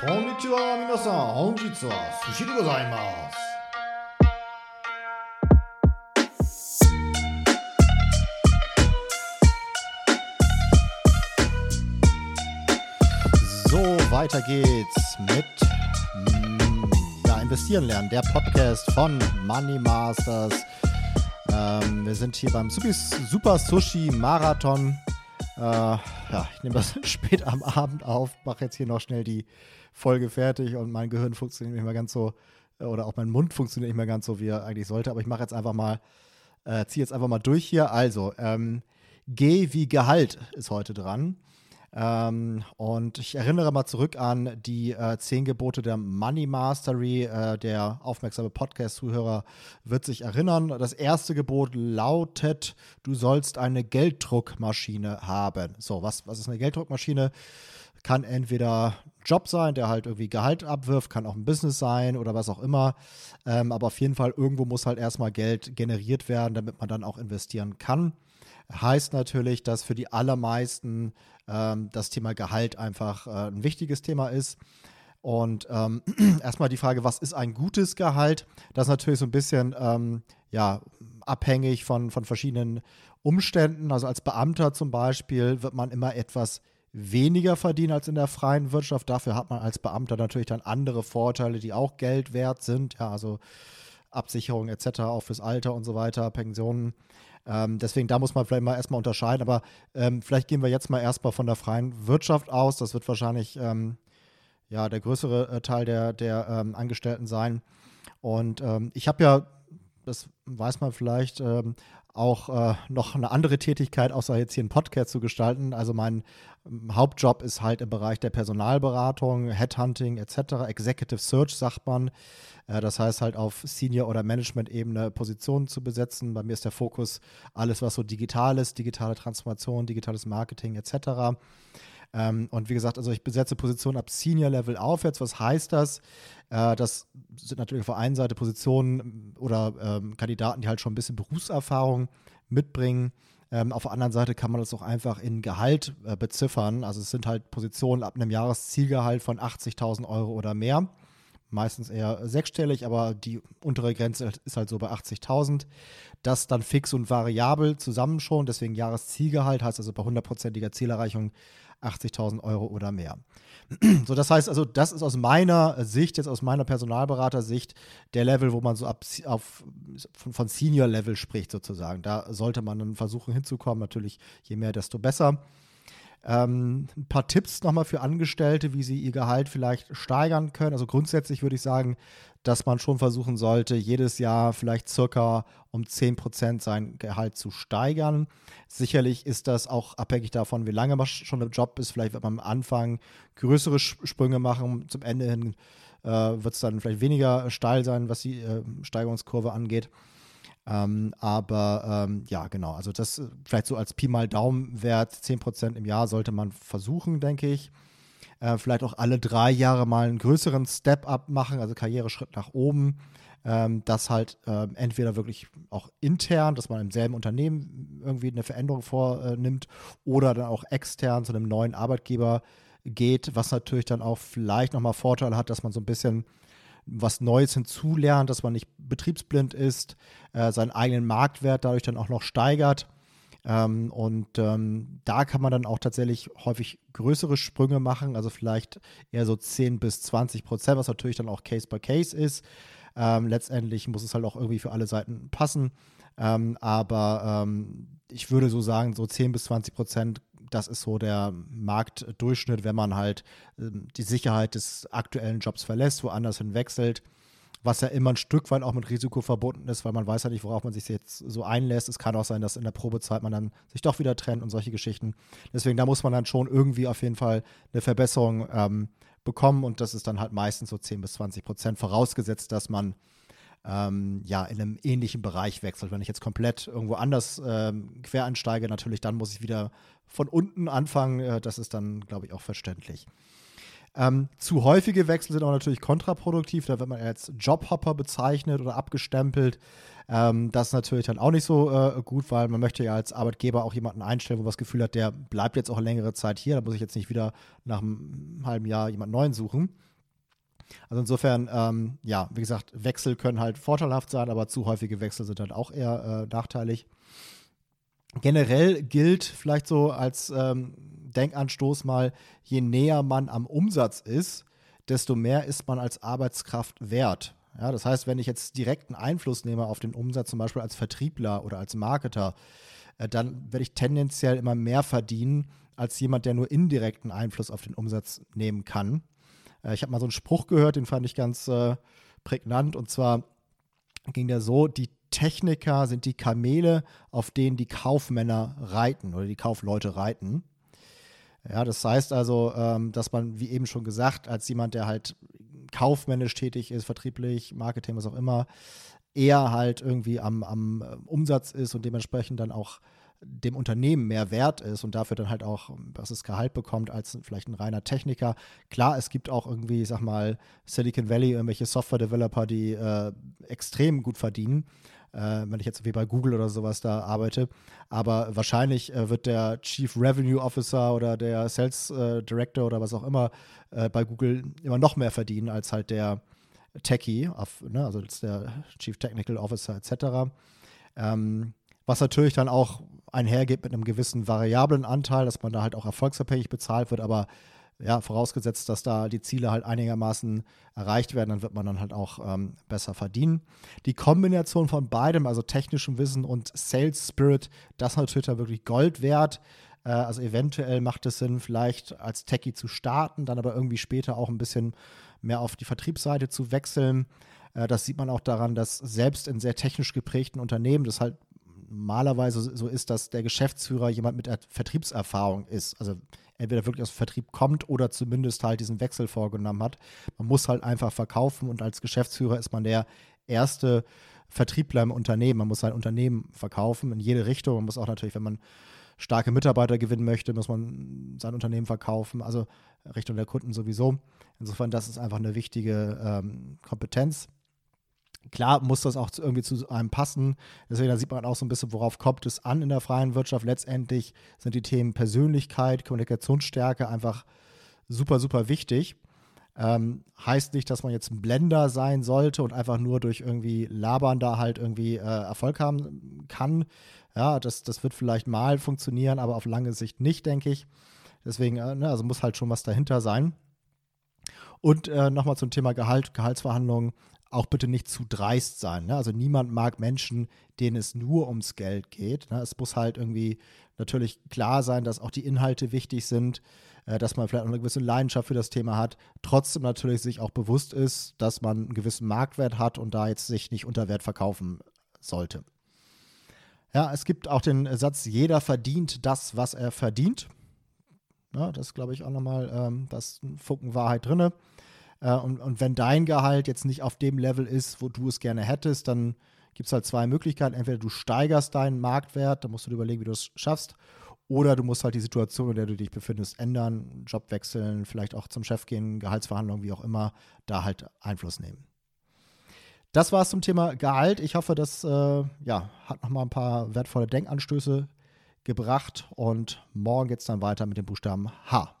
こんにちは皆さん本日は寿司でございますSo, weiter geht's mit mm, ja, Investieren lernen, der Podcast von Money Masters. Ähm, wir sind hier beim Super Sushi Marathon. Äh, ja, ich nehme das spät am Abend auf, mache jetzt hier noch schnell die Folge fertig und mein Gehirn funktioniert nicht mehr ganz so, äh, oder auch mein Mund funktioniert nicht mehr ganz so, wie er eigentlich sollte. Aber ich mache jetzt einfach mal, äh, ziehe jetzt einfach mal durch hier. Also, ähm, G wie Gehalt ist heute dran. Ähm, und ich erinnere mal zurück an die äh, zehn Gebote der Money Mastery. Äh, der aufmerksame Podcast-Zuhörer wird sich erinnern. Das erste Gebot lautet, du sollst eine Gelddruckmaschine haben. So, was, was ist eine Gelddruckmaschine? Kann entweder Job sein, der halt irgendwie Gehalt abwirft, kann auch ein Business sein oder was auch immer. Ähm, aber auf jeden Fall, irgendwo muss halt erstmal Geld generiert werden, damit man dann auch investieren kann. Heißt natürlich, dass für die allermeisten ähm, das Thema Gehalt einfach äh, ein wichtiges Thema ist. Und ähm, erstmal die Frage, was ist ein gutes Gehalt? Das ist natürlich so ein bisschen ähm, ja, abhängig von, von verschiedenen Umständen. Also als Beamter zum Beispiel wird man immer etwas weniger verdienen als in der freien Wirtschaft. Dafür hat man als Beamter natürlich dann andere Vorteile, die auch Geld wert sind. Ja, also Absicherung etc., auch fürs Alter und so weiter, Pensionen. Ähm, deswegen, da muss man vielleicht mal erstmal unterscheiden. Aber ähm, vielleicht gehen wir jetzt mal erstmal von der freien Wirtschaft aus. Das wird wahrscheinlich ähm, ja, der größere äh, Teil der, der ähm, Angestellten sein. Und ähm, ich habe ja, das weiß man vielleicht, ähm, auch äh, noch eine andere Tätigkeit, außer jetzt hier einen Podcast zu gestalten. Also mein Hauptjob ist halt im Bereich der Personalberatung, Headhunting etc., Executive Search sagt man. Äh, das heißt halt auf Senior- oder Management-Ebene Positionen zu besetzen. Bei mir ist der Fokus alles, was so digital ist, digitale Transformation, digitales Marketing etc. Ähm, und wie gesagt, also ich besetze Positionen ab Senior-Level aufwärts. Was heißt das? Äh, das sind natürlich auf der einen Seite Positionen oder ähm, Kandidaten, die halt schon ein bisschen Berufserfahrung mitbringen. Ähm, auf der anderen Seite kann man das auch einfach in Gehalt äh, beziffern. Also es sind halt Positionen ab einem Jahreszielgehalt von 80.000 Euro oder mehr meistens eher sechsstellig, aber die untere Grenze ist halt so bei 80.000. Das dann fix und variabel zusammen schon, deswegen Jahreszielgehalt heißt also bei hundertprozentiger Zielerreichung 80.000 Euro oder mehr. So, das heißt also, das ist aus meiner Sicht, jetzt aus meiner Personalberater-Sicht, der Level, wo man so ab, auf, von, von Senior-Level spricht sozusagen. Da sollte man dann versuchen hinzukommen. Natürlich, je mehr, desto besser. Ähm, ein paar Tipps nochmal für Angestellte, wie sie ihr Gehalt vielleicht steigern können. Also grundsätzlich würde ich sagen, dass man schon versuchen sollte, jedes Jahr vielleicht circa um 10% sein Gehalt zu steigern. Sicherlich ist das auch abhängig davon, wie lange man schon im Job ist. Vielleicht wird man am Anfang größere Sprünge machen. Zum Ende hin äh, wird es dann vielleicht weniger steil sein, was die äh, Steigerungskurve angeht. Ähm, aber ähm, ja, genau, also das äh, vielleicht so als Pi mal Daumenwert, 10% im Jahr sollte man versuchen, denke ich. Äh, vielleicht auch alle drei Jahre mal einen größeren Step-up machen, also Karriereschritt nach oben. Ähm, das halt äh, entweder wirklich auch intern, dass man im selben Unternehmen irgendwie eine Veränderung vornimmt oder dann auch extern zu einem neuen Arbeitgeber geht, was natürlich dann auch vielleicht nochmal Vorteile hat, dass man so ein bisschen was Neues hinzulernt, dass man nicht betriebsblind ist, äh, seinen eigenen Marktwert dadurch dann auch noch steigert. Ähm, und ähm, da kann man dann auch tatsächlich häufig größere Sprünge machen, also vielleicht eher so 10 bis 20 Prozent, was natürlich dann auch Case by Case ist. Ähm, letztendlich muss es halt auch irgendwie für alle Seiten passen. Ähm, aber ähm, ich würde so sagen, so 10 bis 20 Prozent das ist so der Marktdurchschnitt, wenn man halt ähm, die Sicherheit des aktuellen Jobs verlässt, woanders hin wechselt was ja immer ein Stück weit auch mit Risiko verbunden ist, weil man weiß ja nicht, worauf man sich jetzt so einlässt. Es kann auch sein, dass in der Probezeit man dann sich doch wieder trennt und solche Geschichten. Deswegen, da muss man dann schon irgendwie auf jeden Fall eine Verbesserung ähm, bekommen und das ist dann halt meistens so 10 bis 20 Prozent, vorausgesetzt, dass man ähm, ja, in einem ähnlichen Bereich wechselt. Wenn ich jetzt komplett irgendwo anders ähm, quer einsteige, natürlich, dann muss ich wieder von unten anfangen. Äh, das ist dann, glaube ich, auch verständlich. Ähm, zu häufige Wechsel sind auch natürlich kontraproduktiv. Da wird man als Jobhopper bezeichnet oder abgestempelt. Ähm, das ist natürlich dann auch nicht so äh, gut, weil man möchte ja als Arbeitgeber auch jemanden einstellen, wo man das Gefühl hat, der bleibt jetzt auch längere Zeit hier. Da muss ich jetzt nicht wieder nach einem halben Jahr jemanden neuen suchen. Also insofern, ähm, ja, wie gesagt, Wechsel können halt vorteilhaft sein, aber zu häufige Wechsel sind halt auch eher äh, nachteilig. Generell gilt vielleicht so als ähm, Denkanstoß mal, je näher man am Umsatz ist, desto mehr ist man als Arbeitskraft wert. Ja, das heißt, wenn ich jetzt direkten Einfluss nehme auf den Umsatz, zum Beispiel als Vertriebler oder als Marketer, äh, dann werde ich tendenziell immer mehr verdienen als jemand, der nur indirekten Einfluss auf den Umsatz nehmen kann. Äh, ich habe mal so einen Spruch gehört, den fand ich ganz äh, prägnant. Und zwar ging der so: Die Techniker sind die Kamele, auf denen die Kaufmänner reiten oder die Kaufleute reiten. Ja, das heißt also, ähm, dass man, wie eben schon gesagt, als jemand, der halt kaufmännisch tätig ist, vertrieblich, Marketing, was auch immer, eher halt irgendwie am, am äh, Umsatz ist und dementsprechend dann auch dem Unternehmen mehr wert ist und dafür dann halt auch das Gehalt bekommt als vielleicht ein reiner Techniker. Klar, es gibt auch irgendwie, ich sag mal, Silicon Valley, irgendwelche Software-Developer, die äh, extrem gut verdienen äh, wenn ich jetzt wie bei Google oder sowas da arbeite. Aber wahrscheinlich äh, wird der Chief Revenue Officer oder der Sales äh, Director oder was auch immer äh, bei Google immer noch mehr verdienen als halt der Techie, auf, ne, also der Chief Technical Officer etc. Ähm, was natürlich dann auch einhergeht mit einem gewissen variablen Anteil, dass man da halt auch erfolgsabhängig bezahlt wird, aber ja, vorausgesetzt, dass da die Ziele halt einigermaßen erreicht werden, dann wird man dann halt auch ähm, besser verdienen. Die Kombination von beidem, also technischem Wissen und Sales Spirit, das ist natürlich dann wirklich Gold wert. Äh, also eventuell macht es Sinn, vielleicht als Techie zu starten, dann aber irgendwie später auch ein bisschen mehr auf die Vertriebsseite zu wechseln. Äh, das sieht man auch daran, dass selbst in sehr technisch geprägten Unternehmen das halt normalerweise so ist, dass der Geschäftsführer jemand mit Vertriebserfahrung ist. Also entweder wirklich aus dem Vertrieb kommt oder zumindest halt diesen Wechsel vorgenommen hat. Man muss halt einfach verkaufen und als Geschäftsführer ist man der erste Vertriebler im Unternehmen. Man muss sein Unternehmen verkaufen in jede Richtung. Man muss auch natürlich, wenn man starke Mitarbeiter gewinnen möchte, muss man sein Unternehmen verkaufen, also Richtung der Kunden sowieso. Insofern, das ist einfach eine wichtige ähm, Kompetenz. Klar muss das auch irgendwie zu einem passen. Deswegen da sieht man auch so ein bisschen, worauf kommt es an in der freien Wirtschaft. Letztendlich sind die Themen Persönlichkeit, Kommunikationsstärke einfach super, super wichtig. Ähm, heißt nicht, dass man jetzt ein Blender sein sollte und einfach nur durch irgendwie Labern da halt irgendwie äh, Erfolg haben kann. Ja, das, das wird vielleicht mal funktionieren, aber auf lange Sicht nicht, denke ich. Deswegen, äh, ne, also muss halt schon was dahinter sein. Und äh, nochmal zum Thema Gehalt, Gehaltsverhandlungen auch bitte nicht zu dreist sein. Ne? Also niemand mag Menschen, denen es nur ums Geld geht. Ne? Es muss halt irgendwie natürlich klar sein, dass auch die Inhalte wichtig sind, äh, dass man vielleicht auch eine gewisse Leidenschaft für das Thema hat. Trotzdem natürlich sich auch bewusst ist, dass man einen gewissen Marktwert hat und da jetzt sich nicht unter Wert verkaufen sollte. Ja, es gibt auch den Satz, jeder verdient das, was er verdient. Ja, das glaube ich auch nochmal, ähm, da ist ein Funken Wahrheit drin. Äh, und, und wenn dein Gehalt jetzt nicht auf dem Level ist, wo du es gerne hättest, dann gibt es halt zwei Möglichkeiten. Entweder du steigerst deinen Marktwert, da musst du dir überlegen, wie du es schaffst, oder du musst halt die Situation, in der du dich befindest, ändern, Job wechseln, vielleicht auch zum Chef gehen, Gehaltsverhandlungen, wie auch immer, da halt Einfluss nehmen. Das war es zum Thema Gehalt. Ich hoffe, das äh, ja, hat nochmal ein paar wertvolle Denkanstöße gebracht und morgen geht es dann weiter mit dem Buchstaben H.